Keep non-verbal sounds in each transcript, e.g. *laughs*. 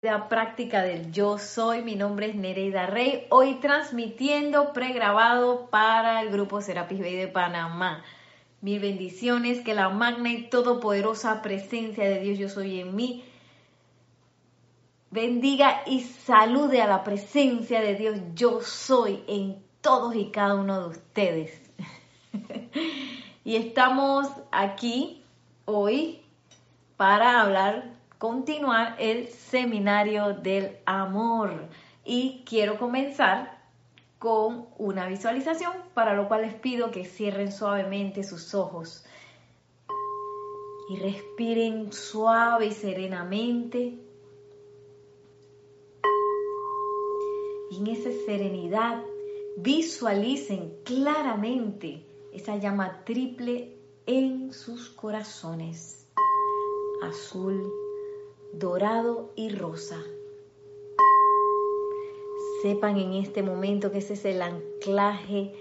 la práctica del yo soy. Mi nombre es Nereida Rey. Hoy transmitiendo pregrabado para el grupo Serapis Bay de Panamá. Mil bendiciones, que la magna y todopoderosa presencia de Dios yo soy en mí bendiga y salude a la presencia de Dios yo soy en todos y cada uno de ustedes. *laughs* y estamos aquí hoy para hablar continuar el seminario del amor. Y quiero comenzar con una visualización, para lo cual les pido que cierren suavemente sus ojos y respiren suave y serenamente. Y en esa serenidad visualicen claramente esa llama triple en sus corazones, azul, dorado y rosa. Sepan en este momento que ese es el anclaje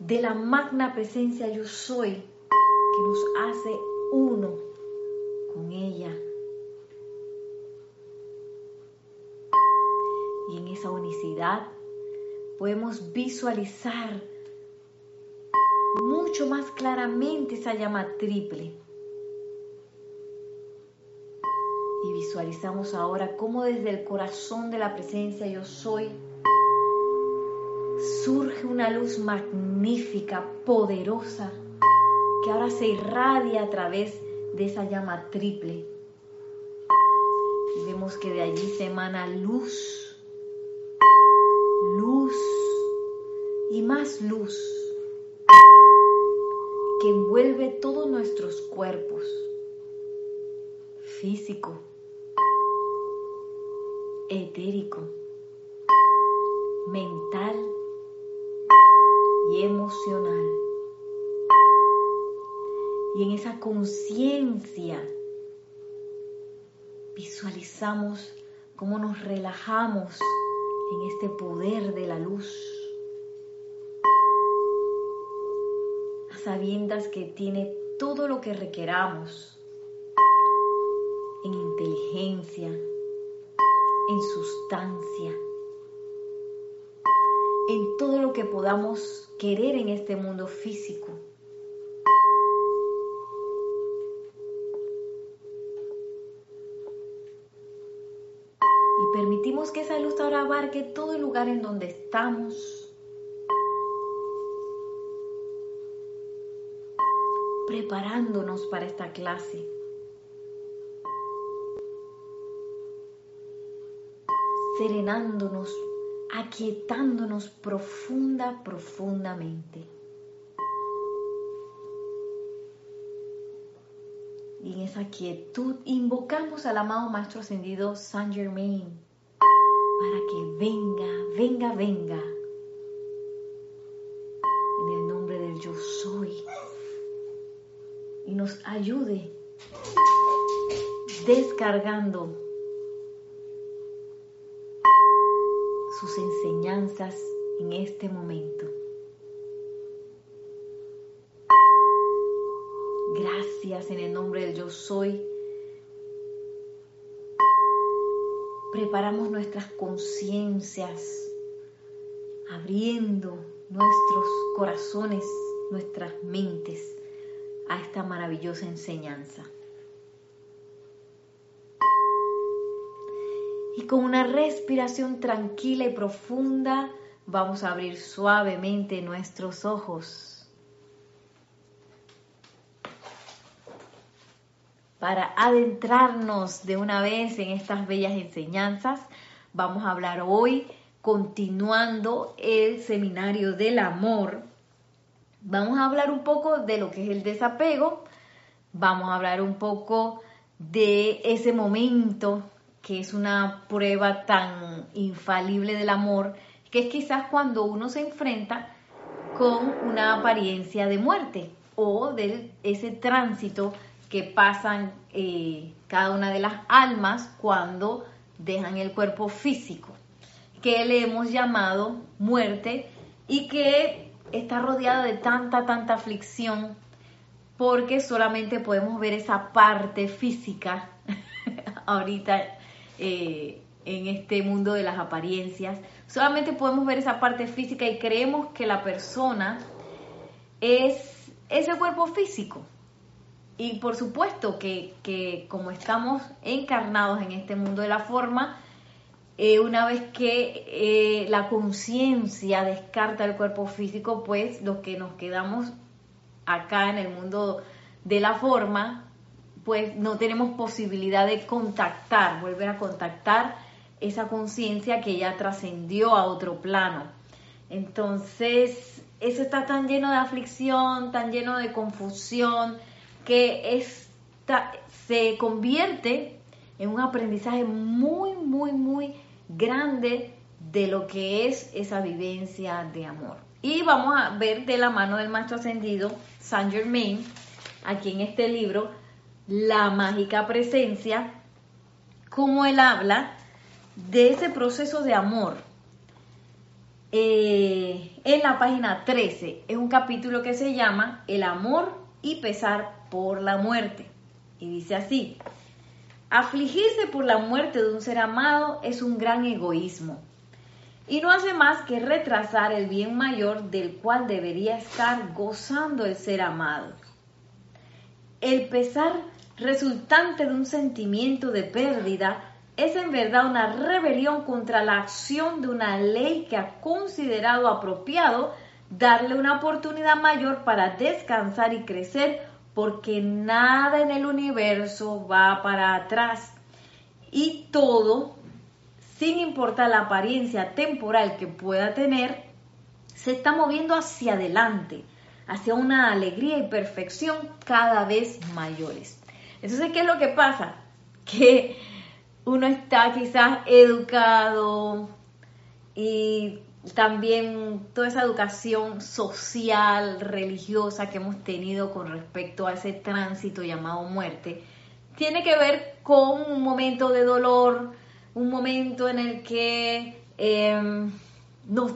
de la magna presencia yo soy que nos hace uno con ella. Y en esa unicidad podemos visualizar mucho más claramente esa llama triple Y visualizamos ahora cómo desde el corazón de la presencia yo soy surge una luz magnífica, poderosa, que ahora se irradia a través de esa llama triple. Y vemos que de allí se emana luz, luz y más luz que envuelve todos nuestros cuerpos físico, etérico, mental y emocional. Y en esa conciencia visualizamos cómo nos relajamos en este poder de la luz, a sabiendas que tiene todo lo que requeramos en inteligencia, en sustancia, en todo lo que podamos querer en este mundo físico. Y permitimos que esa luz ahora abarque todo el lugar en donde estamos. preparándonos para esta clase. Serenándonos, aquietándonos profunda, profundamente. Y en esa quietud invocamos al amado Maestro Ascendido Saint Germain para que venga, venga, venga. En el nombre del yo soy. Y nos ayude descargando sus enseñanzas en este momento. Gracias en el nombre del yo soy. Preparamos nuestras conciencias, abriendo nuestros corazones, nuestras mentes a esta maravillosa enseñanza. Y con una respiración tranquila y profunda vamos a abrir suavemente nuestros ojos. Para adentrarnos de una vez en estas bellas enseñanzas, vamos a hablar hoy, continuando el seminario del amor. Vamos a hablar un poco de lo que es el desapego, vamos a hablar un poco de ese momento que es una prueba tan infalible del amor, que es quizás cuando uno se enfrenta con una apariencia de muerte o de ese tránsito que pasan eh, cada una de las almas cuando dejan el cuerpo físico, que le hemos llamado muerte y que está rodeada de tanta, tanta aflicción porque solamente podemos ver esa parte física *laughs* ahorita eh, en este mundo de las apariencias. Solamente podemos ver esa parte física y creemos que la persona es ese cuerpo físico. Y por supuesto que, como estamos encarnados en este mundo de la forma, eh, una vez que eh, la conciencia descarta el cuerpo físico, pues los que nos quedamos acá en el mundo de la forma, pues no tenemos posibilidad de contactar, volver a contactar esa conciencia que ya trascendió a otro plano. Entonces, eso está tan lleno de aflicción, tan lleno de confusión, que se convierte en un aprendizaje muy, muy, muy grande de lo que es esa vivencia de amor. Y vamos a ver de la mano del maestro ascendido, Saint Germain, aquí en este libro, La mágica presencia, cómo él habla de ese proceso de amor. Eh, en la página 13 es un capítulo que se llama El amor y pesar por la muerte. Y dice así, afligirse por la muerte de un ser amado es un gran egoísmo y no hace más que retrasar el bien mayor del cual debería estar gozando el ser amado. El pesar resultante de un sentimiento de pérdida es en verdad una rebelión contra la acción de una ley que ha considerado apropiado darle una oportunidad mayor para descansar y crecer porque nada en el universo va para atrás y todo, sin importar la apariencia temporal que pueda tener, se está moviendo hacia adelante, hacia una alegría y perfección cada vez mayores. Entonces, ¿qué es lo que pasa? Que uno está quizás educado y también toda esa educación social, religiosa que hemos tenido con respecto a ese tránsito llamado muerte, tiene que ver con un momento de dolor, un momento en el que em, nos,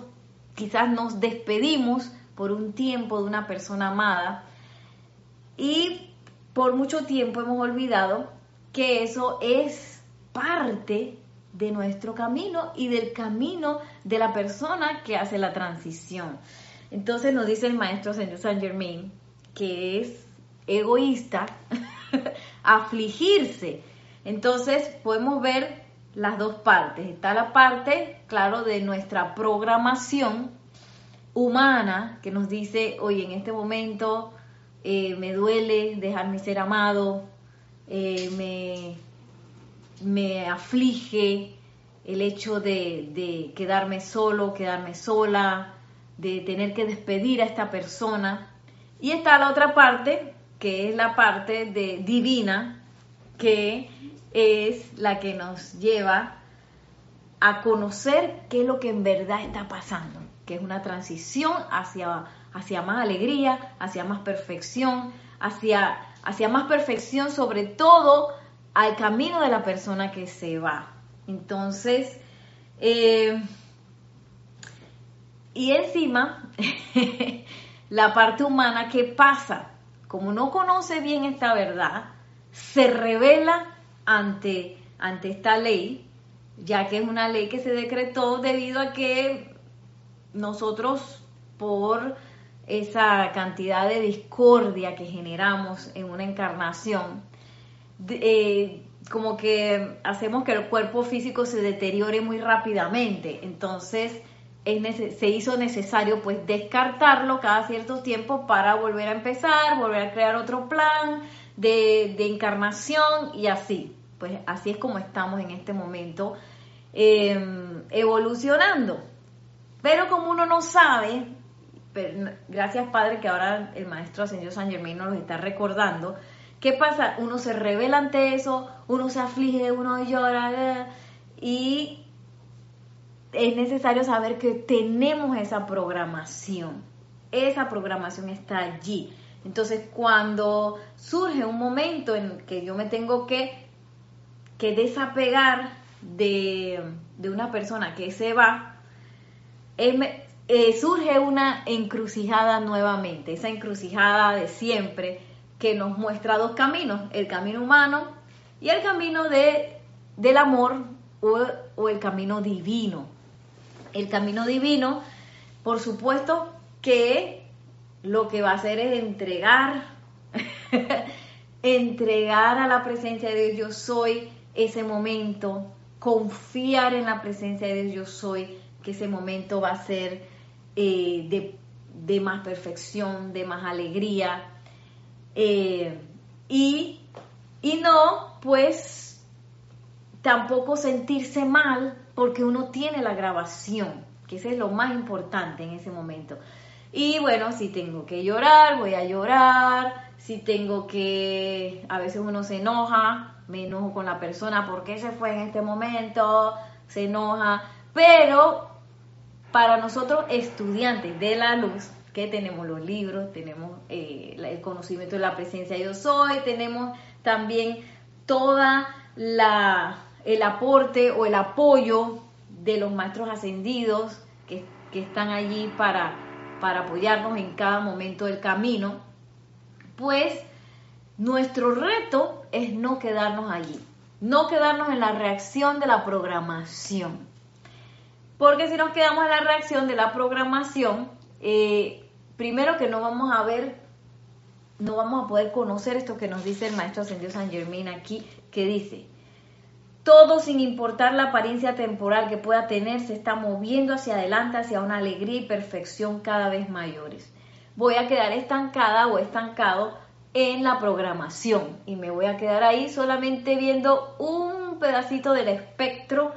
quizás nos despedimos por un tiempo de una persona amada y por mucho tiempo hemos olvidado que eso es parte de nuestro camino y del camino de la persona que hace la transición. Entonces nos dice el maestro Señor Saint Germain que es egoísta *laughs* afligirse. Entonces podemos ver las dos partes. Está la parte, claro, de nuestra programación humana que nos dice, oye, en este momento eh, me duele dejar mi ser amado, eh, me me aflige el hecho de, quedarme solo, quedarme sola, de tener que despedir a esta persona. Y está la otra parte, que es la parte de divina, que es la que nos lleva a conocer qué es lo que en verdad está pasando, que es una transición hacia, hacia más alegría, hacia más perfección, hacia, hacia más perfección sobre todo al camino de la persona que se va. Entonces, eh, y encima, *laughs* la parte humana, ¿qué pasa? Como no conoce bien esta verdad, se revela ante, ante esta ley, ya que es una ley que se decretó debido a que nosotros, por esa cantidad de discordia que generamos en una encarnación, eh, como que hacemos que el cuerpo físico se deteriore muy rápidamente. Entonces se hizo necesario pues descartarlo cada cierto tiempo para volver a empezar, volver a crear otro plan de, encarnación y así. Pues así es como estamos en este momento em, evolucionando. Pero como uno no sabe, gracias Padre que ahora el Maestro Ascendido San Germán nos lo está recordando, ¿Qué pasa? Uno se revela ante eso, uno se aflige, uno llora y es necesario saber que tenemos esa programación. Esa programación está allí. Entonces, cuando surge un momento en que yo me tengo que, que desapegar de, una persona que se va, eh, surge una encrucijada nuevamente, esa encrucijada de siempre que nos muestra dos caminos, el camino humano y el camino de, del amor o, el camino divino. El camino divino, por supuesto que lo que va a hacer es entregar, *laughs* entregar a la presencia de Dios yo soy ese momento, confiar en la presencia de Dios yo soy, que ese momento va a ser eh, de, de, más perfección, de más alegría. Eh, y, y no, pues tampoco sentirse mal porque uno tiene la grabación, que ese es lo más importante en ese momento. Y bueno, si tengo que llorar, voy a llorar. Si tengo que, a veces uno se enoja, me enojo con la persona, porque se fue en este momento? Se enoja. Pero para nosotros estudiantes de la luz, que tenemos los libros, tenemos eh, el conocimiento de la presencia de yo soy, tenemos también toda el aporte o el apoyo de los maestros ascendidos que, están allí para apoyarnos en cada momento del camino, pues nuestro reto es no quedarnos allí, no quedarnos en la reacción de la programación. Porque si nos quedamos en la reacción de la programación, eh, primero que no vamos a ver, no vamos a poder conocer esto que nos dice el maestro ascendido San Germán aquí, que dice, todo sin importar la apariencia temporal que pueda tener, se está moviendo hacia adelante, hacia una alegría y perfección cada vez mayores. Voy a quedar estancada o estancado en la programación y me voy a quedar ahí solamente viendo un pedacito del espectro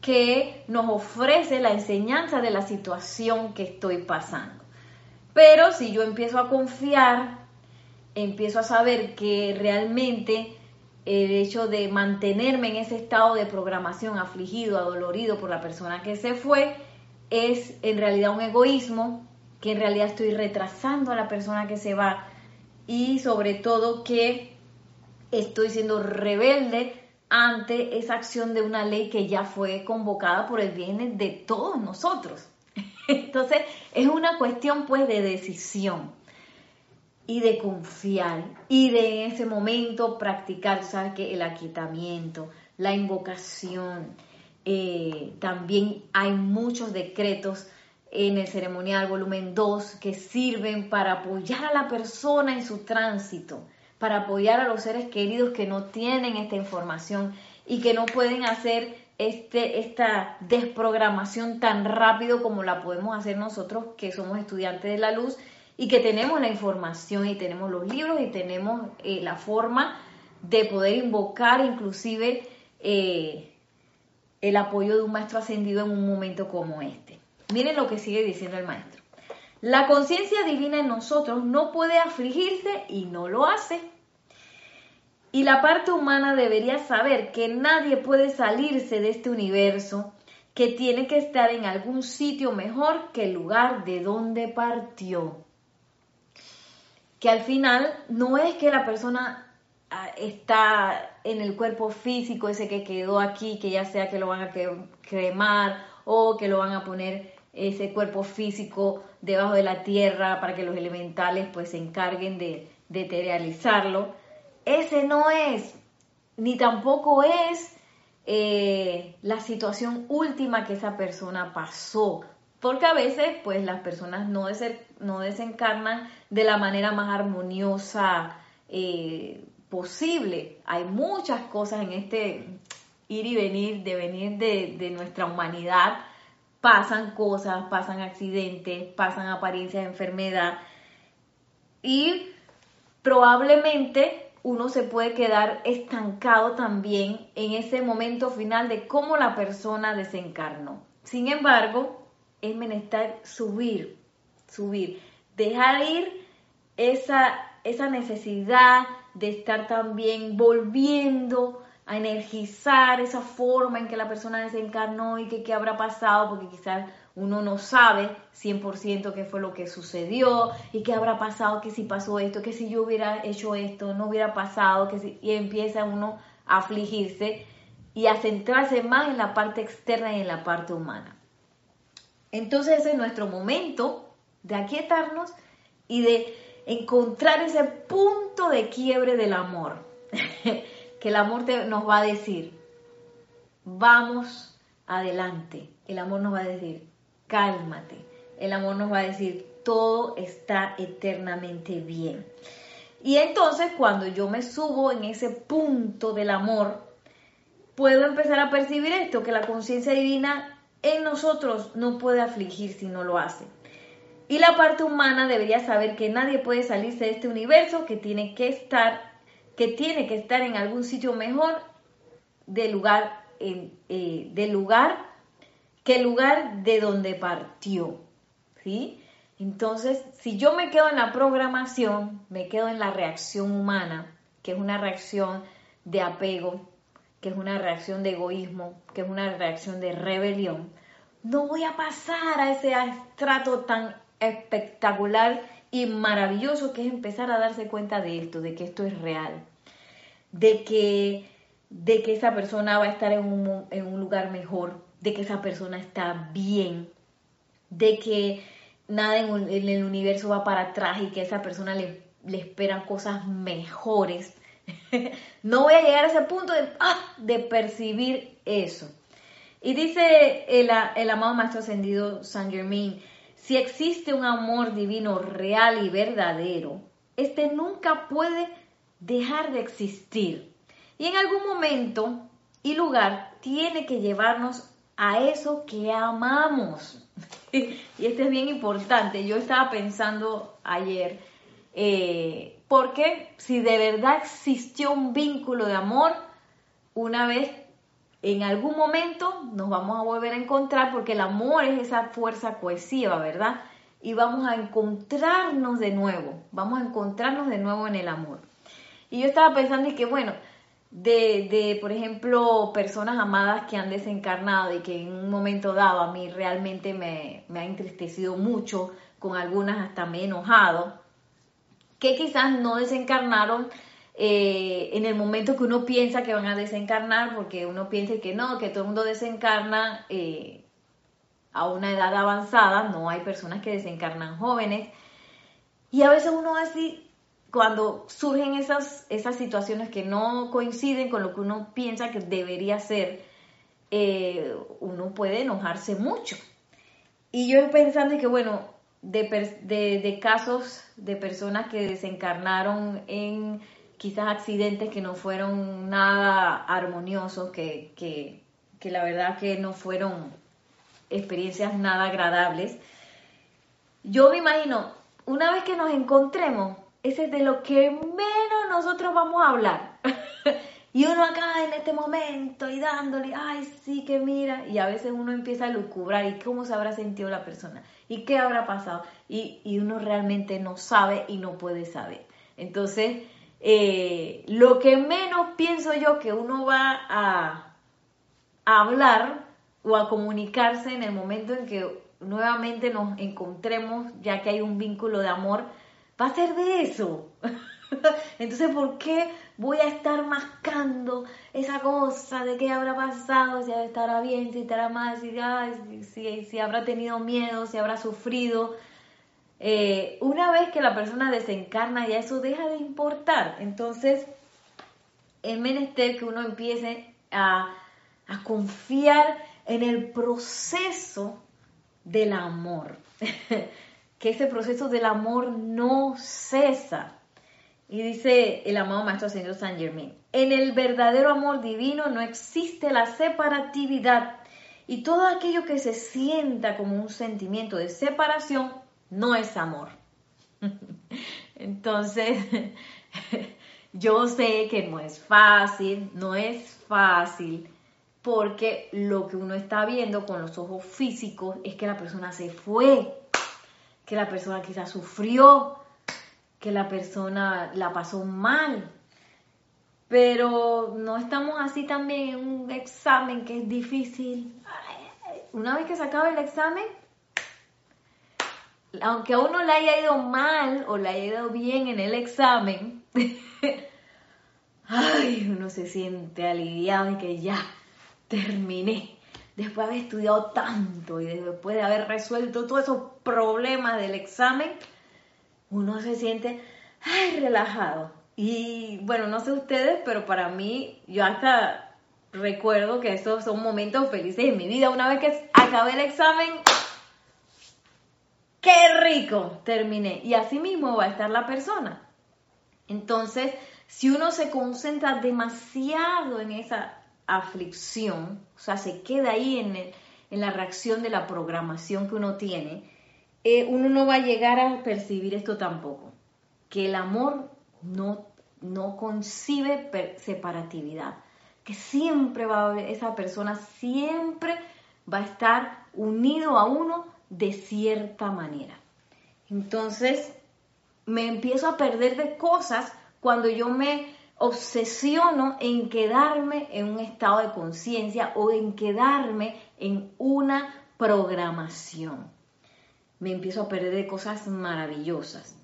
que nos ofrece la enseñanza de la situación que estoy pasando. Pero si yo empiezo a confiar, empiezo a saber que realmente el hecho de mantenerme en ese estado de programación afligido, adolorido por la persona que se fue, es en realidad un egoísmo, que en realidad estoy retrasando a la persona que se va y sobre todo que estoy siendo rebelde ante esa acción de una ley que ya fue convocada por el bien de todos nosotros. *laughs* Entonces, es una cuestión pues de decisión y de confiar y de en ese momento practicar, sabes el aquietamiento, la invocación, eh, también hay muchos decretos en el ceremonial volumen 2 que sirven para apoyar a la persona en su tránsito, para apoyar a los seres queridos que no tienen esta información y que no pueden hacer este, esta desprogramación tan rápido como la podemos hacer nosotros que somos estudiantes de la luz y que tenemos la información y tenemos los libros y tenemos eh, la forma de poder invocar inclusive eh, el apoyo de un maestro ascendido en un momento como este. Miren lo que sigue diciendo el maestro. La conciencia divina en nosotros no puede afligirse y no lo hace. Y la parte humana debería saber que nadie puede salirse de este universo, que tiene que estar en algún sitio mejor que el lugar de donde partió que al final no es que la persona ah, está en el cuerpo físico ese que quedó aquí, que ya sea que lo van a cremar o que lo van a poner ese cuerpo físico debajo de la tierra para que los elementales pues se encarguen de, de Ese no es, ni tampoco es eh, la situación última que esa persona pasó porque a veces pues las personas no, no desencarnan de la manera más armoniosa eh, posible. Hay muchas cosas en este ir y venir, de venir de, de nuestra humanidad. Pasan cosas, pasan accidentes, pasan apariencias de enfermedad y probablemente uno se puede quedar estancado también en ese momento final de cómo la persona desencarnó. Sin embargo, es menester subir, subir, dejar ir esa, esa necesidad de estar también volviendo a energizar esa forma en que la persona desencarnó y que qué habrá pasado, porque quizás uno no sabe 100% qué fue lo que sucedió y qué habrá pasado, que si pasó esto, que si yo hubiera hecho esto, no hubiera pasado, que si, y empieza uno a afligirse y a centrarse más en la parte externa y en la parte humana. Entonces ese es nuestro momento de aquietarnos y de encontrar ese punto de quiebre del amor, *laughs* que el amor nos va a decir, vamos adelante. El amor nos va a decir, cálmate. El amor nos va a decir, todo está eternamente bien. Y entonces cuando yo me subo en ese punto del amor, puedo empezar a percibir esto, que la conciencia divina en nosotros no puede afligir si no lo hace. Y la parte humana debería saber que nadie puede salirse de este universo, que tiene que estar, que tiene que estar en algún sitio mejor del lugar, eh, lugar que el lugar de donde partió. ¿Sí? Entonces, si yo me quedo en la programación, me quedo en la reacción humana, que es una reacción de apego, que es una reacción de egoísmo, que es una reacción de rebelión, no voy a pasar a ese estrato tan espectacular y maravilloso que es empezar a darse cuenta de esto, de que esto es real, de que, de que esa persona va a estar en un, en un lugar mejor, de que esa persona está bien, de que nada en, el universo va para atrás y que a esa persona le, le esperan cosas mejores. *laughs* no voy a llegar a ese punto de, ah, de percibir eso. Y dice el, el amado Maestro Ascendido San Germain, si existe un amor divino real y verdadero, este nunca puede dejar de existir. Y en algún momento y lugar tiene que llevarnos a eso que amamos. *laughs* y esto es bien importante. Yo estaba pensando ayer, eh, porque si de verdad existió un vínculo de amor, una vez, en algún momento, nos vamos a volver a encontrar, porque el amor es esa fuerza cohesiva, ¿verdad? Y vamos a encontrarnos de nuevo, vamos a encontrarnos de nuevo en el amor. Y yo estaba pensando y que, bueno, de, de, por ejemplo, personas amadas que han desencarnado y que en un momento dado a mí realmente me, me ha entristecido mucho, con algunas hasta me he enojado, que quizás no desencarnaron eh, en el momento que uno piensa que van a desencarnar, porque uno piensa que no, que todo el mundo desencarna eh, a una edad avanzada, no hay personas que desencarnan jóvenes, y a veces uno así cuando surgen esas, esas situaciones que no coinciden con lo que uno piensa que debería ser, eh, uno puede enojarse mucho. Y yo pensando que, bueno, de, de, casos de personas que desencarnaron en quizás accidentes que no fueron nada armoniosos, que, que, que la verdad que no fueron experiencias nada agradables. Yo me imagino, una vez que nos encontremos, ese es de lo que menos nosotros vamos a hablar. *laughs* y uno acá en este momento y dándole, ay, sí que mira, y a veces uno empieza a lucubrar y cómo se habrá sentido la persona y qué habrá pasado. Y, uno realmente no sabe y no puede saber. Entonces, eh, lo que menos pienso yo que uno va a, hablar o a comunicarse en el momento en que nuevamente nos encontremos, ya que hay un vínculo de amor, va a ser de eso. *laughs* Entonces, ¿por qué voy a estar mascando esa cosa de qué habrá pasado, si estará bien, si estará mal, si, si, habrá tenido miedo, si habrá sufrido? Eh, una vez que la persona desencarna, ya eso deja de importar. Entonces, es menester que uno empiece a, confiar en el proceso del amor. *laughs* que ese proceso del amor no cesa. Y dice el amado Maestro Señor San Germain, en el verdadero amor divino no existe la separatividad y todo aquello que se sienta como un sentimiento de separación no es amor. *laughs* Entonces, *laughs* yo sé que no es fácil, no es fácil, porque lo que uno está viendo con los ojos físicos es que la persona se fue, que la persona quizás sufrió, que la persona la pasó mal. Pero no estamos así también en un examen que es difícil. Una vez que se acaba el examen, aunque a uno le haya ido mal o le haya ido bien en el examen, *laughs* ay, uno se siente aliviado y que ya terminé después de haber estudiado tanto y después de haber resuelto todos esos problemas del examen, uno se siente ay, relajado. Y bueno, no sé ustedes, pero para mí, yo hasta recuerdo que esos son momentos felices en mi vida. Una vez que acabé el examen, ¡qué rico! Terminé. Y así mismo va a estar la persona. Entonces, si uno se concentra demasiado en esa aflicción, o sea, se queda ahí en, en la reacción de la programación que uno tiene, eh, uno no va a llegar a percibir esto tampoco, que el amor no, no concibe separatividad, que siempre va a haber, esa persona siempre va a estar unido a uno de cierta manera. Entonces, me empiezo a perder de cosas cuando yo me obsesiono en quedarme en un estado de conciencia o en quedarme en una programación. Me empiezo a perder de cosas maravillosas.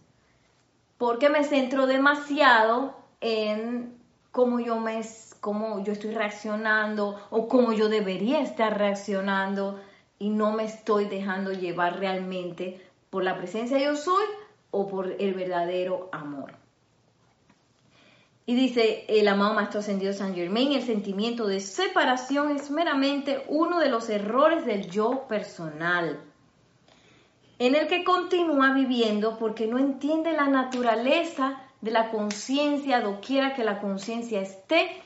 Porque me centro demasiado en cómo yo me cómo yo estoy reaccionando o cómo yo debería estar reaccionando y no me estoy dejando llevar realmente por la presencia yo soy o por el verdadero amor. Y dice el amado Maestro Ascendido San Germain, el sentimiento de separación es meramente uno de los errores del yo personal, en el que continúa viviendo porque no entiende la naturaleza de la conciencia, doquiera que la conciencia esté,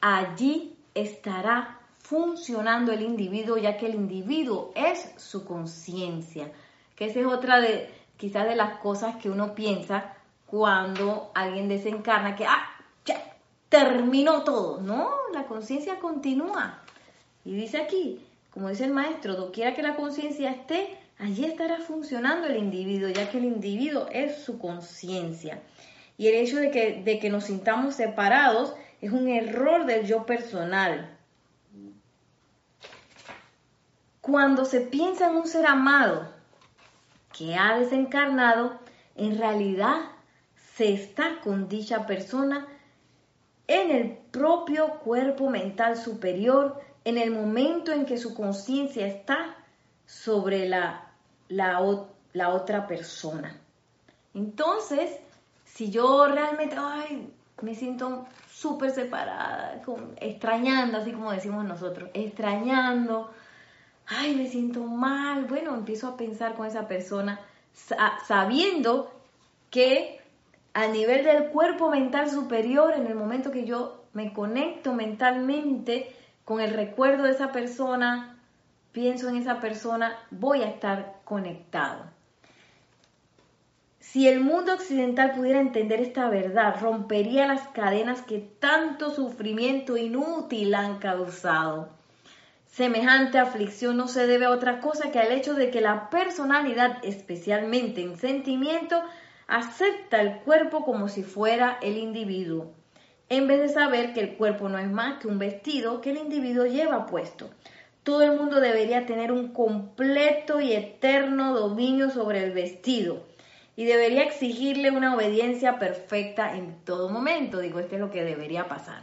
allí estará funcionando el individuo, ya que el individuo es su conciencia, que esa es otra de quizás de las cosas que uno piensa cuando alguien desencarna, que, ah, ya, terminó todo. No, la conciencia continúa. Y dice aquí, como dice el maestro, doquiera que la conciencia esté, allí estará funcionando el individuo, ya que el individuo es su conciencia. Y el hecho de que, de que nos sintamos separados es un error del yo personal. Cuando se piensa en un ser amado que ha desencarnado, en realidad se está con dicha persona en el propio cuerpo mental superior en el momento en que su conciencia está sobre la, la, la, otra persona. Entonces, si yo realmente ay, me siento súper separada, extrañando, así como decimos nosotros, extrañando, ay, me siento mal, bueno, empiezo a pensar con esa persona sabiendo que a nivel del cuerpo mental superior, en el momento que yo me conecto mentalmente con el recuerdo de esa persona, pienso en esa persona, voy a estar conectado. Si el mundo occidental pudiera entender esta verdad, rompería las cadenas que tanto sufrimiento inútil han causado. Semejante aflicción no se debe a otra cosa que al hecho de que la personalidad, especialmente en sentimiento, acepta el cuerpo como si fuera el individuo, en vez de saber que el cuerpo no es más que un vestido que el individuo lleva puesto. Todo el mundo debería tener un completo y eterno dominio sobre el vestido y debería exigirle una obediencia perfecta en todo momento. Digo, esto es lo que debería pasar.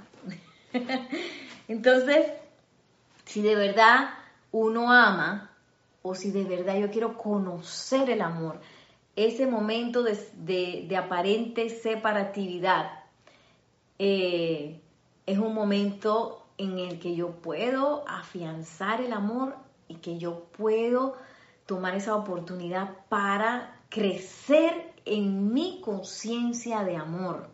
*laughs* Entonces, si de verdad uno ama o si de verdad yo quiero conocer el amor, ese momento de, aparente separatividad eh, es un momento en el que yo puedo afianzar el amor y que yo puedo tomar esa oportunidad para crecer en mi conciencia de amor.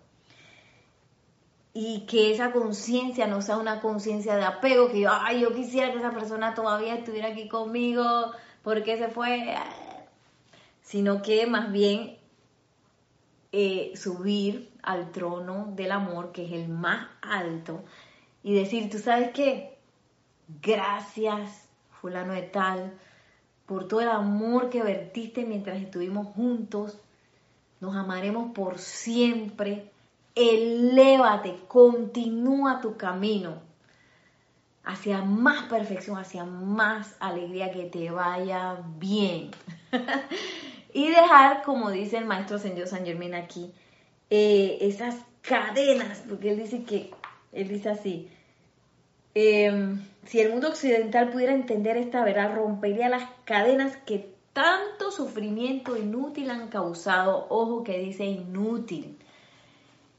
Y que esa conciencia no sea una conciencia de apego, que yo, yo quisiera que esa persona todavía estuviera aquí conmigo, porque se fue, sino que más bien eh, subir al trono del amor, que es el más alto, y decir, tú sabes qué, gracias, fulano de tal, por todo el amor que vertiste mientras estuvimos juntos, nos amaremos por siempre, elévate, continúa tu camino hacia más perfección, hacia más alegría, que te vaya bien. *laughs* y dejar, como dice el maestro ascendido San Germán aquí, eh, esas cadenas, porque él dice que, él dice así, em, si el mundo occidental pudiera entender esta verdad, rompería las cadenas que tanto sufrimiento inútil han causado, ojo que dice inútil,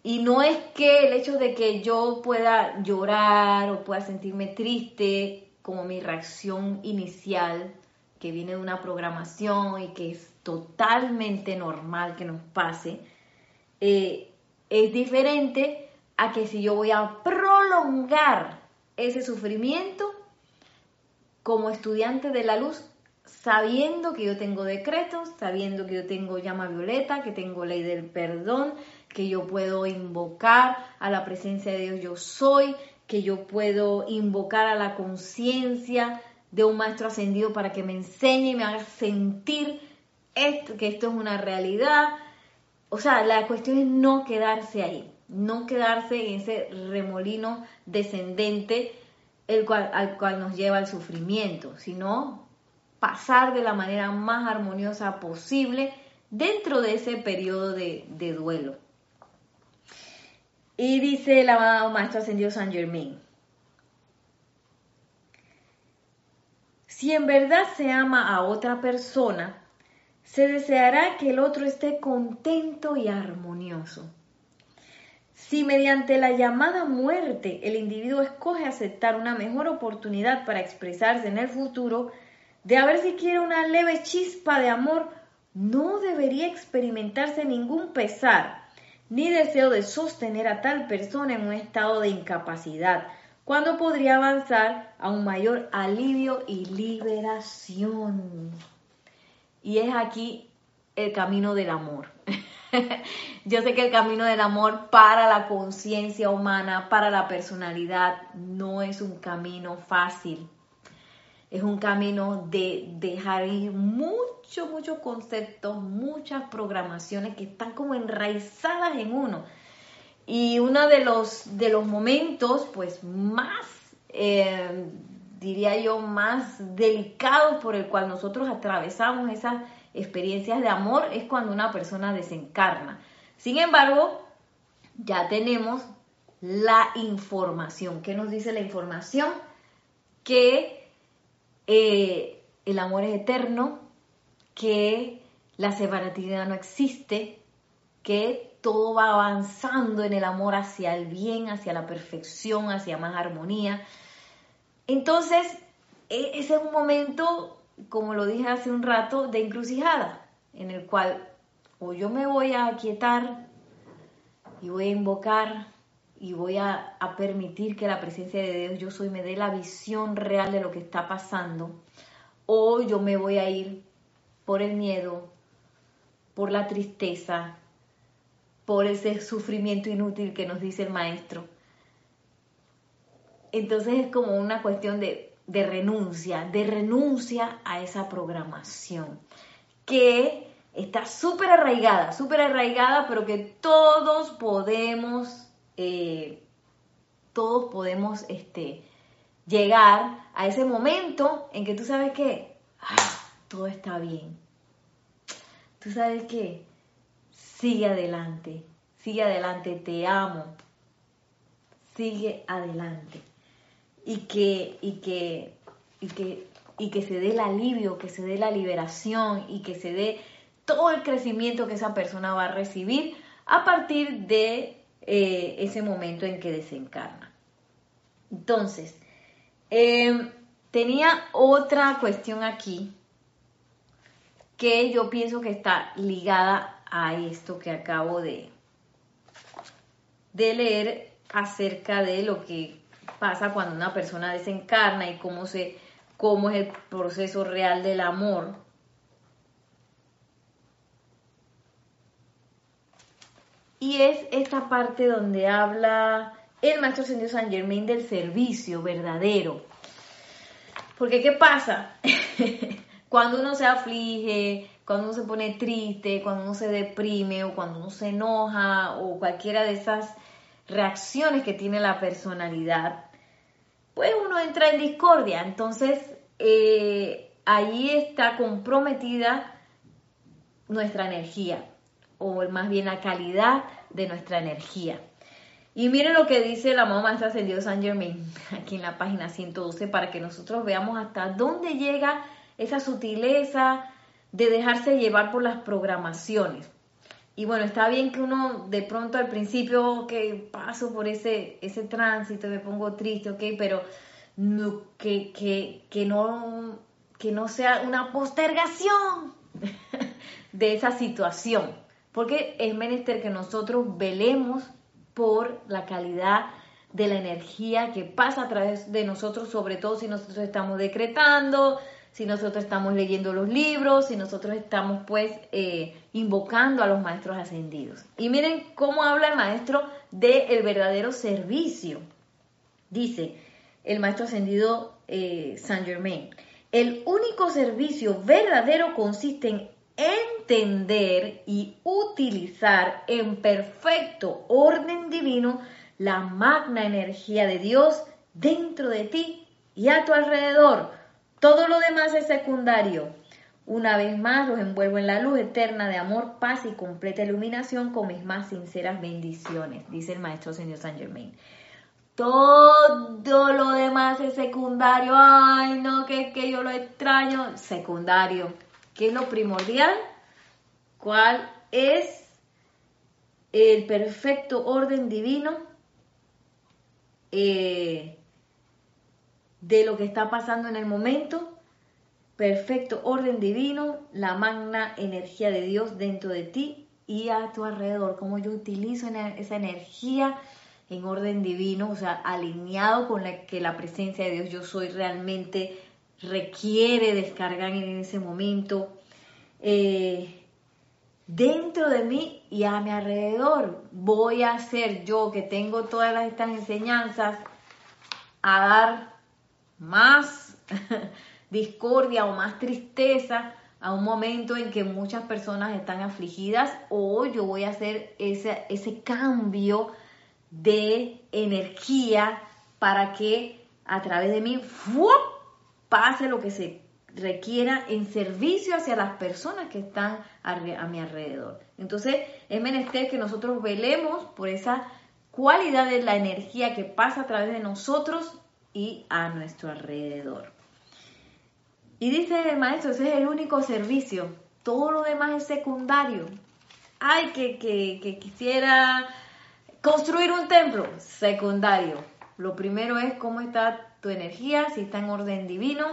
Y no es que el hecho de que yo pueda llorar o pueda sentirme triste como mi reacción inicial, que viene de una programación y que es totalmente normal que nos pase, eh, es diferente a que si yo voy a prolongar ese sufrimiento como estudiante de la luz, sabiendo que yo tengo decretos, sabiendo que yo tengo llama violeta, que tengo ley del perdón, que yo puedo invocar a la presencia de Dios yo soy, que yo puedo invocar a la conciencia de un maestro ascendido para que me enseñe y me haga sentir esto, que esto es una realidad. O sea, la cuestión es no quedarse ahí, no quedarse en ese remolino descendente el cual, al cual nos lleva al sufrimiento, sino pasar de la manera más armoniosa posible dentro de ese periodo de, de duelo. Y dice el amado Maestro Ascendido San Germain, si en verdad se ama a otra persona, se deseará que el otro esté contento y armonioso. Si mediante la llamada muerte el individuo escoge aceptar una mejor oportunidad para expresarse en el futuro, de haber siquiera una leve chispa de amor, no debería experimentarse ningún pesar ni deseo de sostener a tal persona en un estado de incapacidad, cuando podría avanzar a un mayor alivio y liberación. Y es aquí el camino del amor. *laughs* Yo sé que el camino del amor para la conciencia humana, para la personalidad, no es un camino fácil. Es un camino de dejar ir muchos, muchos conceptos, muchas programaciones que están como enraizadas en uno. Y uno de los, de los momentos, pues, más, eh, diría yo, más delicados por el cual nosotros atravesamos esas experiencias de amor es cuando una persona desencarna. Sin embargo, ya tenemos la información. ¿Qué nos dice la información? Que eh, el amor es eterno, que la separatividad no existe, que todo va avanzando en el amor hacia el bien, hacia la perfección, hacia más armonía. Entonces, e, ese es un momento, como lo dije hace un rato, de encrucijada, en el cual o yo me voy a aquietar y voy a invocar y voy a, permitir que la presencia de Dios yo soy me dé la visión real de lo que está pasando, o yo me voy a ir por el miedo, por la tristeza, por ese sufrimiento inútil que nos dice el maestro. Entonces es como una cuestión de, de renuncia, de renuncia a esa programación que está súper arraigada, súper arraigada, pero que todos podemos eh, todos podemos este, llegar a ese momento en que tú sabes que todo está bien. Tú sabes que sigue adelante, sigue adelante, te amo, sigue adelante. Y que, y que, y que, y que se dé el alivio, que se dé la liberación y que se dé todo el crecimiento que esa persona va a recibir a partir de eh, ese momento en que desencarna. Entonces, em, tenía otra cuestión aquí que yo pienso que está ligada a esto que acabo de, de leer acerca de lo que pasa cuando una persona desencarna y cómo, se, cómo es el proceso real del amor Y es esta parte donde habla el maestro ascendido San Germain del servicio verdadero. Porque ¿qué pasa? *laughs* cuando uno se aflige, cuando uno se pone triste, cuando uno se deprime o cuando uno se enoja o cualquiera de esas reacciones que tiene la personalidad, pues uno entra en discordia. Entonces, eh, ahí está comprometida nuestra energía o más bien la calidad de nuestra energía. Y miren lo que dice la mamá maestra ascendido San Germain, *laughs* aquí en la página 112, para que nosotros veamos hasta dónde llega esa sutileza de dejarse llevar por las programaciones. y bueno, está bien que uno de pronto al principio, que paso por ese, ese tránsito, me pongo triste, ok, pero que, que, que, no, que no sea una postergación *laughs* de esa situación, porque es menester que nosotros velemos por la calidad de la energía que pasa a través de nosotros, sobre todo si nosotros estamos decretando, si nosotros estamos leyendo los libros, si nosotros estamos pues eh, invocando a los maestros ascendidos. Y miren cómo habla el maestro del verdadero servicio. Dice el maestro ascendido eh, Saint Germain, el único servicio verdadero consiste en entender y utilizar en perfecto orden divino la magna energía de Dios dentro de ti y a tu alrededor todo lo demás es secundario. Una vez más los envuelvo en la luz eterna de amor, paz y completa iluminación con mis más sinceras bendiciones, dice el maestro señor Saint Germain. Todo lo demás es secundario. Ay, no, que, que yo lo extraño. Secundario. ¿Qué es lo primordial? ¿Cuál es el perfecto orden divino? Eh, de lo que está pasando en el momento, perfecto orden divino, la magna energía de Dios dentro de ti y a tu alrededor, cómo yo utilizo esa energía en orden divino, o sea, alineado con la que la presencia de Dios yo soy realmente requiere descargar en ese momento. Eh, dentro de mí y a mi alrededor. Voy a ser yo que tengo todas estas enseñanzas a dar más *laughs* discordia o más tristeza a un momento en que muchas personas están afligidas o yo voy a hacer ese, ese cambio de energía para que a través de mí pase lo que se requiera en servicio hacia las personas que están a, mi alrededor. Entonces es menester que nosotros velemos por esa cualidad de la energía que pasa a través de nosotros y a nuestro alrededor. Y dice el maestro, ese es el único servicio, todo lo demás es secundario. Ay, que, que, quisiera construir un templo, secundario. Lo primero es cómo está tu energía, si está en orden divino,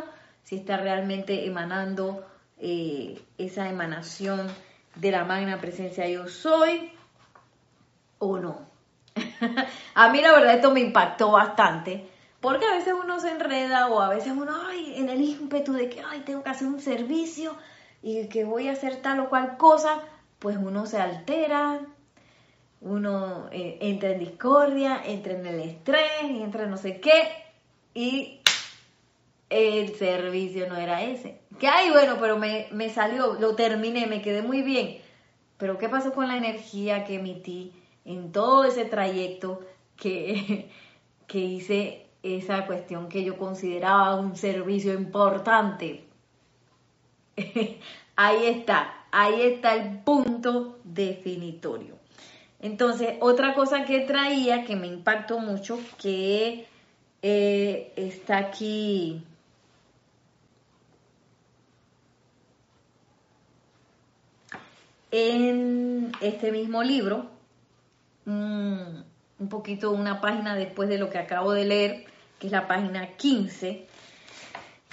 si está realmente emanando eh, esa emanación de la magna presencia yo soy o no. *laughs* a mí la verdad esto me impactó bastante porque a veces uno se enreda o a veces uno, ay, en el ímpetu de que, ay, tengo que hacer un servicio y que voy a hacer tal o cual cosa, pues uno se altera, uno eh, entra en discordia, entra en el estrés, entra en no sé qué, y el servicio no era ese. Que, ay, bueno, pero me, me salió, lo terminé, me quedé muy bien. Pero ¿qué pasó con la energía que emití en todo ese trayecto que, *laughs* que hice esa cuestión que yo consideraba un servicio importante. *laughs* ahí está, ahí está el punto definitorio. Entonces, otra cosa que traía que me impactó mucho, que eh, está aquí en este mismo libro, un poquito una página después de lo que acabo de leer, que es la página 15,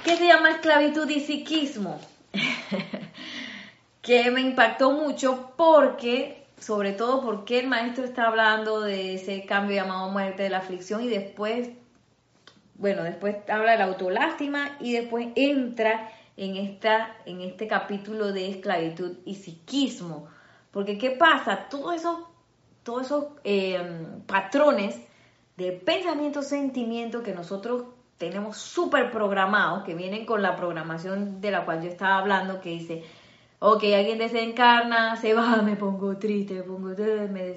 que se llama Esclavitud y Psiquismo, *laughs* que me impactó mucho porque, sobre todo porque el maestro está hablando de ese cambio llamado muerte de la aflicción y después, bueno, después habla de la autolástima y después entra en, esta, en este capítulo de esclavitud y psiquismo. Porque ¿qué pasa? Todos esos, todos esos eh, patrones de pensamiento, sentimiento que nosotros tenemos súper programados, que vienen con la programación de la cual yo estaba hablando, que dice, ok, alguien desencarna, se va, *laughs* me pongo triste, me pongo, me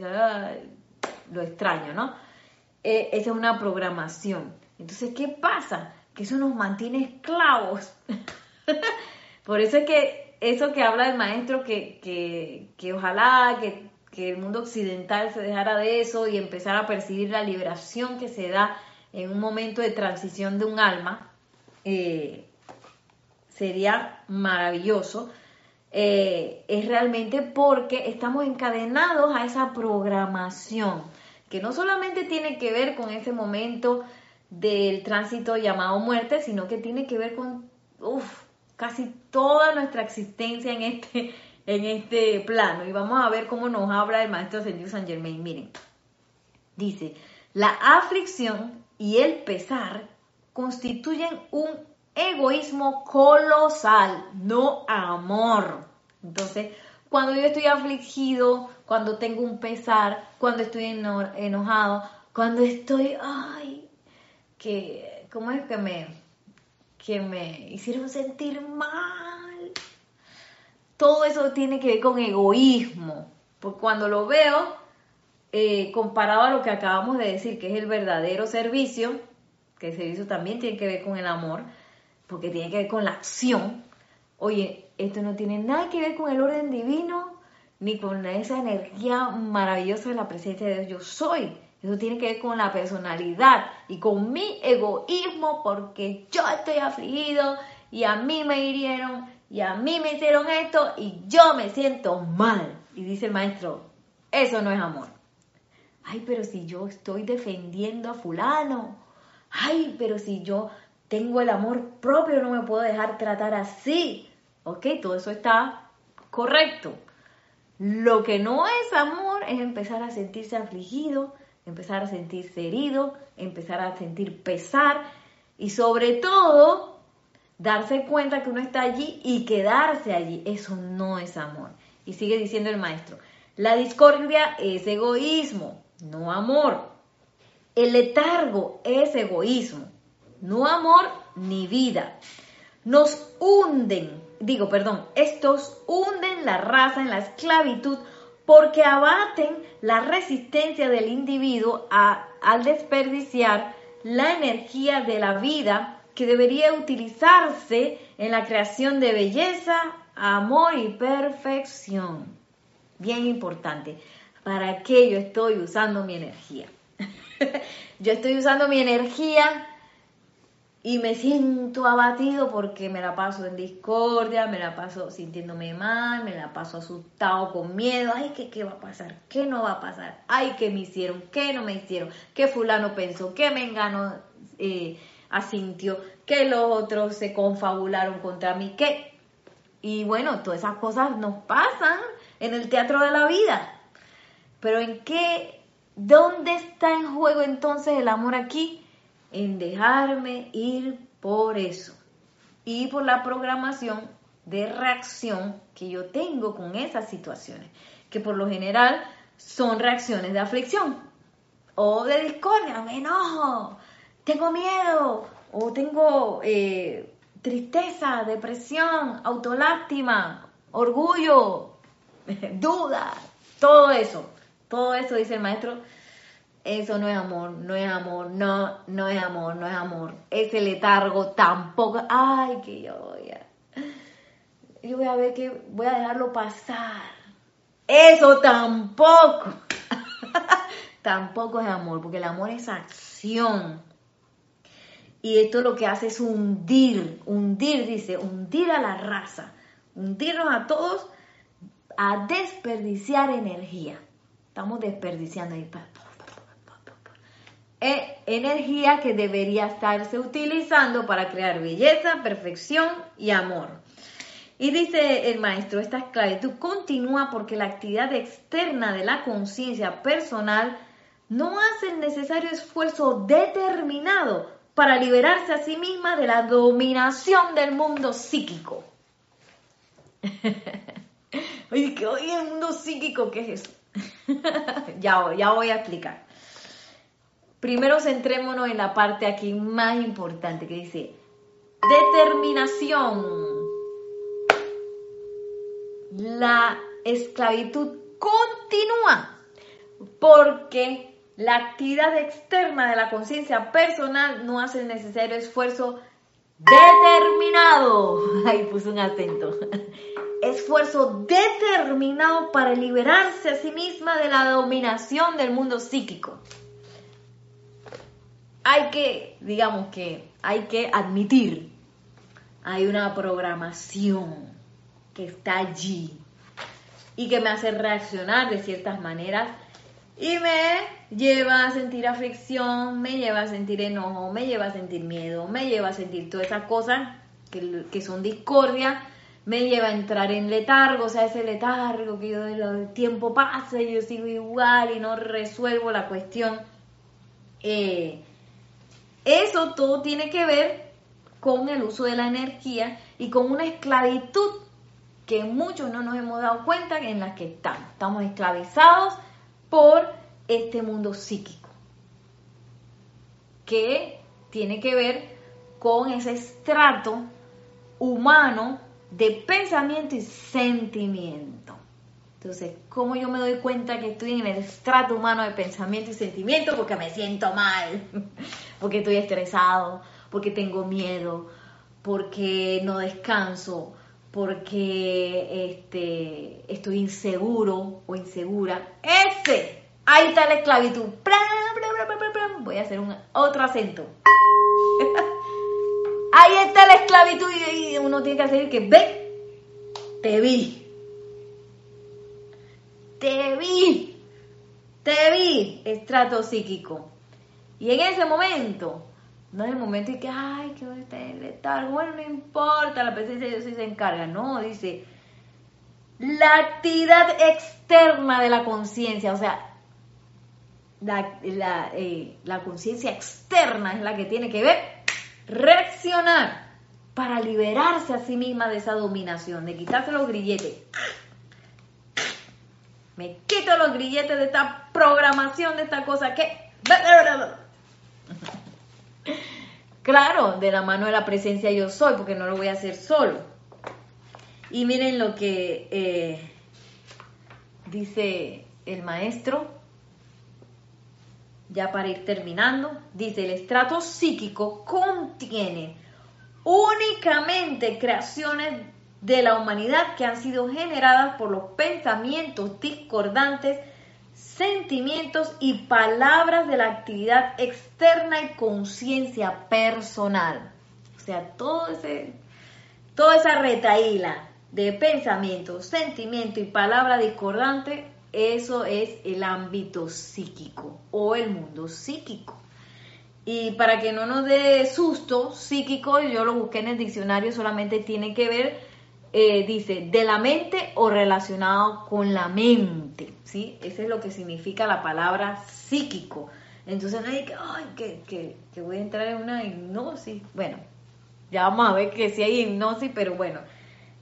lo extraño, ¿no? Eh, esa es una programación. Entonces, ¿qué pasa? Que eso nos mantiene esclavos. *laughs* *laughs* Por eso es que eso que habla el maestro, que, que, que ojalá que que el mundo occidental se dejara de eso y empezara a percibir la liberación que se da en un momento de transición de un alma, eh, sería maravilloso. eh, es realmente porque estamos encadenados a esa programación, que no solamente tiene que ver con ese momento del tránsito llamado muerte, sino que tiene que ver con casi toda nuestra existencia en este, en este plano. Y vamos a ver cómo nos habla el maestro Señor San Germain. Miren, dice, la aflicción y el pesar constituyen un egoísmo colosal, no amor. Entonces, cuando yo estoy afligido, cuando tengo un pesar, cuando estoy enojado, cuando estoy, ay, que, ¿cómo es que me, que me hicieron sentir mal? Todo eso tiene que ver con egoísmo, porque cuando lo veo, eh, comparado a lo que acabamos de decir, que es el verdadero servicio, que el servicio también tiene que ver con el amor, porque tiene que ver con la acción. Oye, esto no tiene nada que ver con el orden divino, ni con esa energía maravillosa de la presencia de Dios. Yo soy. Eso tiene que ver con la personalidad y con mi egoísmo, porque yo estoy afligido y a mí me hirieron y a mí me hicieron esto y yo me siento mal. Y dice el maestro, eso no es amor. Ay, pero si yo estoy defendiendo a fulano. Ay, pero si yo tengo el amor propio, no me puedo dejar tratar así. ¿Ok? Todo eso está correcto. Lo que no es amor es empezar a sentirse afligido, empezar a sentirse herido, empezar a sentir pesar y sobre todo darse cuenta que uno está allí y quedarse allí. Eso no es amor. Y sigue diciendo el maestro, la discordia es egoísmo, no amor. El letargo es egoísmo no amor ni vida. Nos hunden, digo, perdón, estos hunden la raza en la esclavitud porque abaten la resistencia del individuo al desperdiciar la energía de la vida que debería utilizarse en la creación de belleza, amor y perfección. Bien importante. ¿Para qué yo estoy usando mi energía? *laughs* yo estoy usando mi energía y me siento abatido porque me la paso en discordia, me la paso sintiéndome mal, me la paso asustado, con miedo, ay, ¿qué, qué va a pasar? ¿Qué no va a pasar? Ay, ¿qué me hicieron? ¿Qué no me hicieron? ¿Qué fulano pensó? ¿Qué me eh, asintió? ¿Qué los otros se confabularon contra mí? ¿Qué? Y bueno, todas esas cosas nos pasan en el teatro de la vida. Pero ¿en qué? ¿Dónde está en juego entonces el amor aquí? En dejarme ir por eso y por la programación de reacción que yo tengo con esas situaciones, que por lo general son reacciones de aflicción o de discordia, me enojo, tengo miedo o tengo eh, tristeza, depresión, autolástima, orgullo, *laughs* duda, todo eso, todo eso dice el maestro eso no es amor, no es amor, no, no es amor, no es amor. Ese letargo tampoco. Ay, que yo. Yo voy a ver que voy a dejarlo pasar. Eso tampoco. *laughs* tampoco es amor, porque el amor es acción. Y esto lo que hace es hundir, hundir, dice, hundir a la raza, hundirnos a todos a desperdiciar energía. Estamos desperdiciando ahí energía que debería estarse utilizando para crear belleza, perfección y amor. Y dice el maestro, esta esclavitud continúa porque la actividad externa de la conciencia personal no hace el necesario esfuerzo determinado para liberarse a sí misma de la dominación del mundo psíquico. *laughs* Oye, ¿qué el mundo psíquico? ¿Qué es eso? *laughs* ya, ya voy a explicar. Primero centrémonos en la parte aquí más importante que dice determinación. La esclavitud continúa porque la actividad externa de la conciencia personal no hace el necesario esfuerzo determinado. *laughs* Ahí puse un acento. Esfuerzo determinado para liberarse a sí misma de la dominación del mundo psíquico hay que, digamos que hay que admitir, hay una programación que está allí y que me hace reaccionar de ciertas maneras y me lleva a sentir aflicción, me lleva a sentir enojo, me lleva a sentir miedo, me lleva a sentir todas esas cosas que, que son discordia, me lleva a entrar en letargo, o sea, ese letargo que yo el tiempo pasa y yo sigo igual y no resuelvo la cuestión. Eh, eso todo tiene que ver con el uso de la energía y con una esclavitud que muchos no nos hemos dado cuenta en la que estamos. Estamos esclavizados por este mundo psíquico, que tiene que ver con ese estrato humano de pensamiento y sentimiento. Entonces, ¿cómo yo me doy cuenta que estoy en el estrato humano de pensamiento y sentimiento? Porque me siento mal, *laughs* porque estoy estresado, porque tengo miedo, porque no descanso, porque este, estoy inseguro o insegura. Ese, ahí está la esclavitud. Voy a hacer un otro acento. *laughs* ahí está la esclavitud y uno tiene que hacer que ve, te vi te vi, te vi, estrato psíquico. Y en ese momento, no es el momento y que, ay, que voy a estar bueno, no importa, la presencia de Dios sí se encarga, no, dice, la actividad externa de la conciencia, o sea, la, la, eh, la conciencia externa es la que tiene que ver, reaccionar para liberarse a sí misma de esa dominación, de quitarse los grilletes. Me quito los grilletes de esta programación, de esta cosa que... *laughs* Claro, de la mano de la presencia yo soy, porque no lo voy a hacer solo. Y miren lo que eh, dice el maestro, ya para ir terminando, dice, el estrato psíquico contiene únicamente creaciones de la humanidad que han sido generadas por los pensamientos discordantes, sentimientos y palabras de la actividad externa y conciencia personal. O sea, todo ese, toda esa retaíla de pensamiento, sentimiento y palabra discordante, eso es el ámbito psíquico o el mundo psíquico. Y para que no nos dé susto psíquico, yo lo busqué en el diccionario, solamente tiene que ver eh, dice, de la mente o relacionado con la mente, ¿sí? Ese es lo que significa la palabra psíquico. Entonces hay que, ay, que, que, voy a entrar en una hipnosis. Bueno, ya vamos a ver que sí hay hipnosis, pero bueno,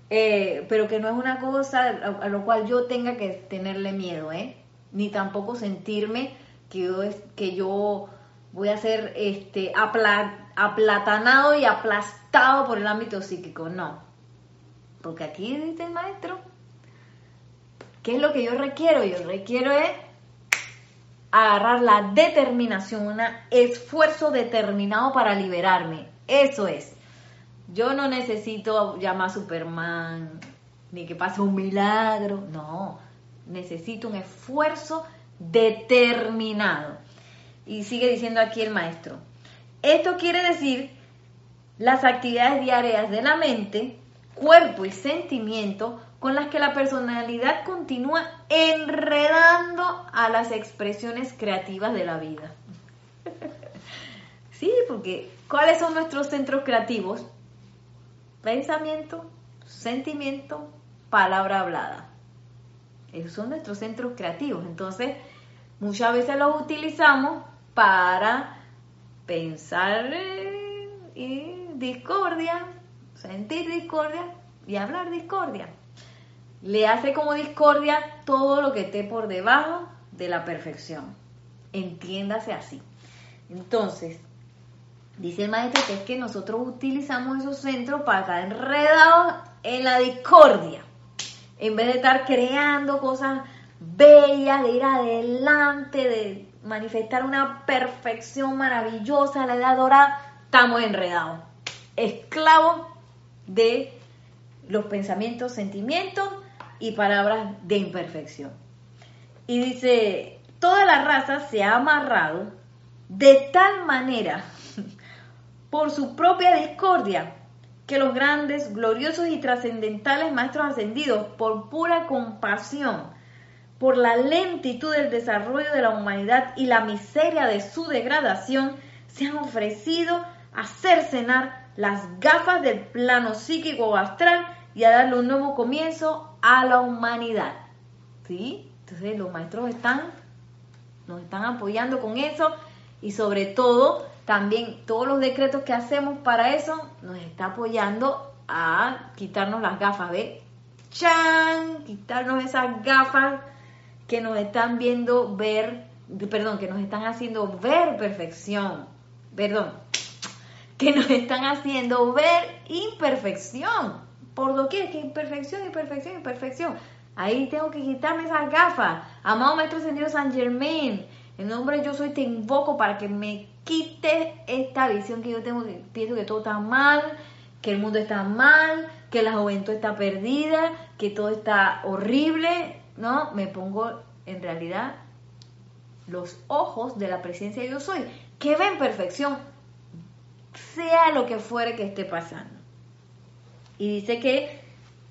eh, pero que no es una cosa a, lo cual yo tenga que tenerle miedo, ¿eh? Ni tampoco sentirme que yo, que yo voy a ser este, aplatanado y aplastado por el ámbito psíquico, no porque aquí dice el maestro, ¿qué es lo que yo requiero? Yo requiero es agarrar la determinación, un esfuerzo determinado para liberarme. Eso es. Yo no necesito llamar a Superman, ni que pase un milagro. No, necesito un esfuerzo determinado. Y sigue diciendo aquí el maestro. Esto quiere decir las actividades diarias de la mente cuerpo y sentimiento con las que la personalidad continúa enredando a las expresiones creativas de la vida. sí, porque ¿cuáles son nuestros centros creativos? Pensamiento, sentimiento, palabra hablada. Esos son nuestros centros creativos. Entonces, muchas veces los utilizamos para pensar en discordia, sentir discordia y hablar discordia. Le hace como discordia todo lo que esté por debajo de la perfección. Entiéndase así. Entonces, dice el maestro que es que nosotros utilizamos esos centros para estar enredados en la discordia. En vez de estar creando cosas bellas, de ir adelante, de manifestar una perfección maravillosa, la edad dorada, estamos enredados. Esclavos de los pensamientos, sentimientos y palabras de imperfección. Y dice, toda la raza se ha amarrado de tal manera *laughs* por su propia discordia que los grandes, gloriosos y trascendentales maestros ascendidos, por pura compasión, por la lentitud del desarrollo de la humanidad y la miseria de su degradación, se han ofrecido a cercenar las gafas del plano psíquico o astral y a darle un nuevo comienzo a la humanidad. ¿Sí? Entonces los maestros están, nos están apoyando con eso y sobre todo también todos los decretos que hacemos para eso nos está apoyando a quitarnos las gafas, ¿ve? ¡Chan! Quitarnos esas gafas que nos están viendo ver, perdón, que nos están haciendo ver perfección, perdón, que nos están haciendo ver imperfección. Por doquier, que imperfección, imperfección, imperfección. Ahí tengo que quitarme esas gafas. Amado Maestro Ascendido San Germain, en nombre yo soy te invoco para que me quite esta visión que yo tengo, que pienso que todo está mal, que el mundo está mal, que la juventud está perdida, que todo está horrible, ¿no? Me pongo en realidad los ojos de la presencia de yo soy, que ven perfección, sea lo que fuere que esté pasando. Y dice que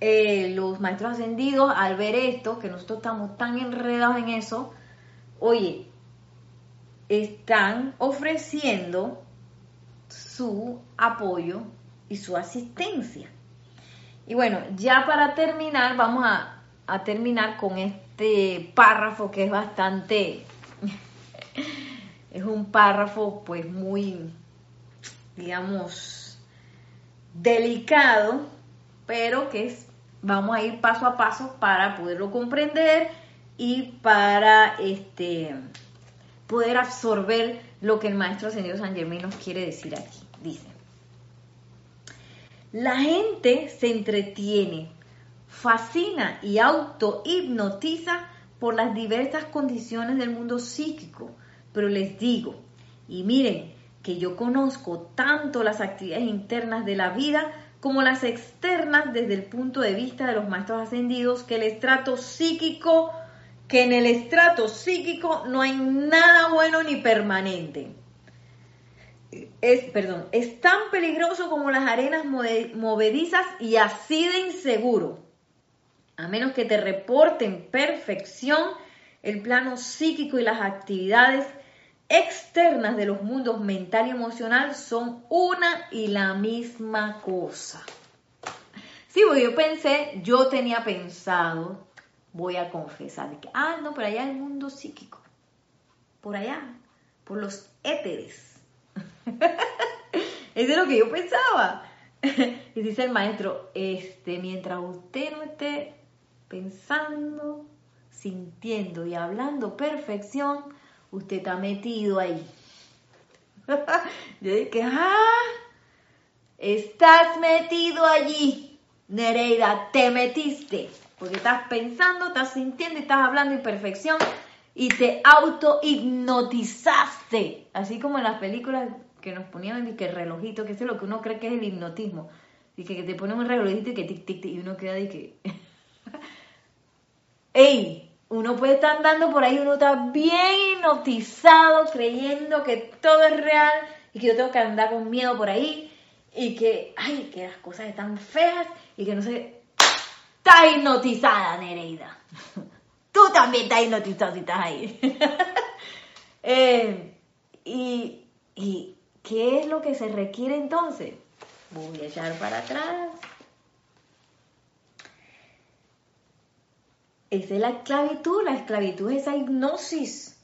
eh, los maestros ascendidos, al ver esto, que nosotros estamos tan enredados en eso, oye, están ofreciendo su apoyo y su asistencia. Y bueno, ya para terminar, vamos a, terminar con este párrafo que es bastante, *laughs* es un párrafo pues muy, digamos, delicado, pero que es, vamos a ir paso a paso para poderlo comprender y para este poder absorber lo que el maestro ascendido San Germán nos quiere decir aquí. Dice, la gente se entretiene, fascina y auto-hipnotiza por las diversas condiciones del mundo psíquico, pero les digo, y miren, que yo conozco tanto las actividades internas de la vida como las externas desde el punto de vista de los maestros ascendidos, que el estrato psíquico que en el estrato psíquico no hay nada bueno ni permanente. Es, perdón, es tan peligroso como las arenas movedizas y así de inseguro. A menos que te reporten perfección, el plano psíquico y las actividades externas de los mundos mental y emocional son una y la misma cosa. Sí, porque yo pensé, yo tenía pensado voy a confesar que, ah, no, por allá el mundo psíquico, por allá, por los éteres. *laughs* Eso es lo que yo pensaba. *laughs* y dice el maestro, este, mientras usted no esté pensando, sintiendo y hablando perfección, usted está metido ahí. *laughs* yo dije, ah, estás metido allí, Nereida, te metiste. Porque estás pensando, estás sintiendo y estás hablando en perfección y te auto-hipnotizaste. Así como en las películas que nos ponían el relojito, que es lo que uno cree que es el hipnotismo. Y que, te ponen un relojito y que tic, tic, tic, y uno queda de que... *laughs* ¡Ey! Uno puede estar andando por ahí, uno está bien hipnotizado, creyendo que todo es real y que yo tengo que andar con miedo por ahí y que, ay, que las cosas están feas y que no sé, Estás hipnotizada, Nereida. *laughs* Tú también estás hipnotizada si estás ahí. *laughs* Eh, y, ¿Y qué es lo que se requiere entonces? Voy a echar para atrás. Esa es la esclavitud. La esclavitud es esa hipnosis.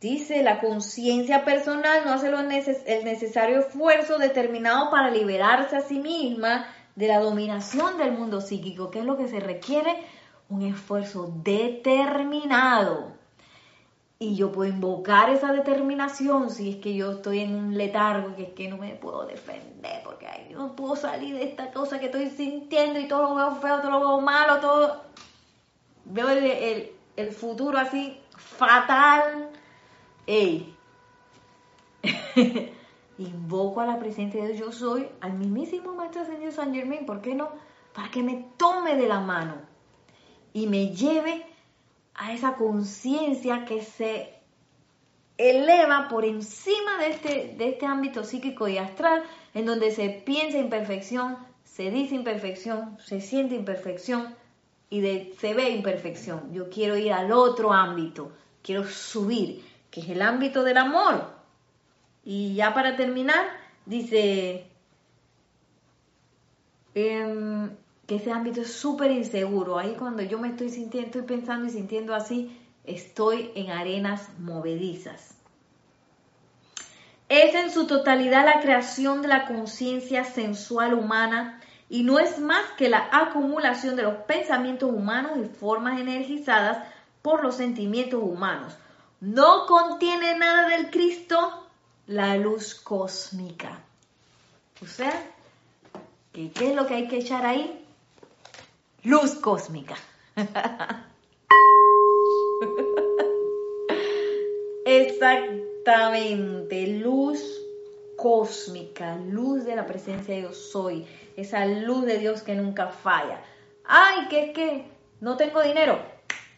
Dice, la conciencia personal no hace el necesario esfuerzo determinado para liberarse a sí misma de la dominación del mundo psíquico, que es lo que se requiere, un esfuerzo determinado. Y yo puedo invocar esa determinación si es que yo estoy en un letargo, que es que no me puedo defender, porque no puedo salir de esta cosa que estoy sintiendo y todo lo veo feo, todo lo veo malo, todo... Veo el, el futuro así fatal. ¡Ey! *laughs* invoco a la presencia de Dios, yo soy, al mismísimo Maestro Ascendido San Germain, ¿por qué no? Para que me tome de la mano y me lleve a esa conciencia que se eleva por encima de este, de este ámbito psíquico y astral, en donde se piensa en perfección, se dice imperfección, se siente imperfección y de, se ve imperfección. Yo quiero ir al otro ámbito, quiero subir, que es el ámbito del amor. Y ya para terminar, dice em, que ese ámbito es súper inseguro. Ahí cuando yo me estoy sintiendo, estoy pensando y sintiendo así, estoy en arenas movedizas. Es en su totalidad la creación de la conciencia sensual humana y no es más que la acumulación de los pensamientos humanos y formas energizadas por los sentimientos humanos. No contiene nada del Cristo la luz cósmica. O sea, ¿qué, es lo que hay que echar ahí? Luz cósmica. *laughs* Exactamente, luz cósmica, luz de la presencia de Dios soy, esa luz de Dios que nunca falla. Ay, que es que no tengo dinero.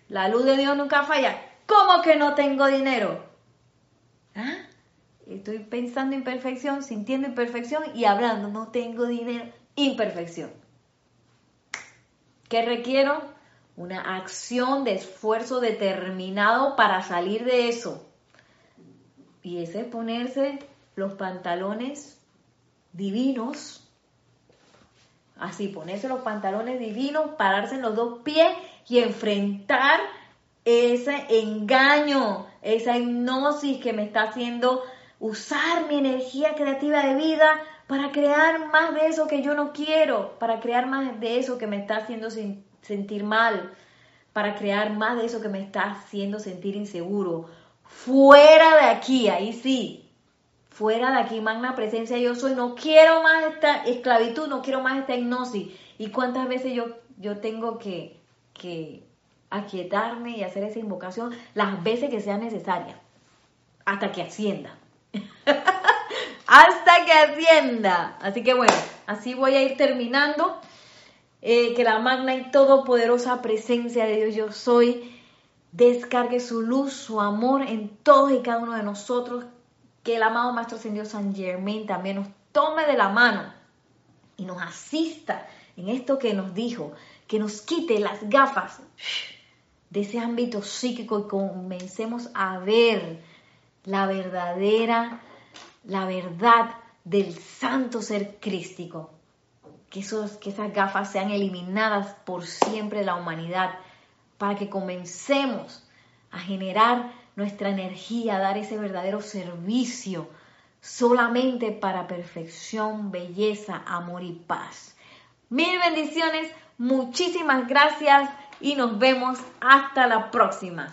La luz de Dios nunca falla. ¿Cómo que no tengo dinero? ¿Ah? Estoy pensando imperfección, sintiendo imperfección y hablando, no tengo dinero, imperfección. ¿Qué requiero? Una acción de esfuerzo determinado para salir de eso. Y ese es ponerse los pantalones divinos. Así, ponerse los pantalones divinos, pararse en los dos pies y enfrentar ese engaño, esa hipnosis que me está haciendo usar mi energía creativa de vida para crear más de eso que yo no quiero, para crear más de eso que me está haciendo sentir mal, para crear más de eso que me está haciendo sentir inseguro. Fuera de aquí, ahí sí, fuera de aquí, magna presencia yo soy, no quiero más esta esclavitud, no quiero más esta hipnosis. ¿Y cuántas veces yo, yo tengo que, que aquietarme y hacer esa invocación? Las veces que sea necesaria, hasta que ascienda. *laughs* hasta que ascienda. Así que bueno, así voy a ir terminando. Eh, que la magna y todopoderosa presencia de Dios yo soy descargue su luz, su amor en todos y cada uno de nosotros, que el amado Maestro Ascendido San Germain también nos tome de la mano y nos asista en esto que nos dijo, que nos quite las gafas de ese ámbito psíquico y comencemos a ver la verdadera, la verdad del santo ser crístico. Que, esos, que esas gafas sean eliminadas por siempre de la humanidad, para que comencemos a generar nuestra energía, dar ese verdadero servicio solamente para perfección, belleza, amor y paz. Mil bendiciones, muchísimas gracias y nos vemos hasta la próxima.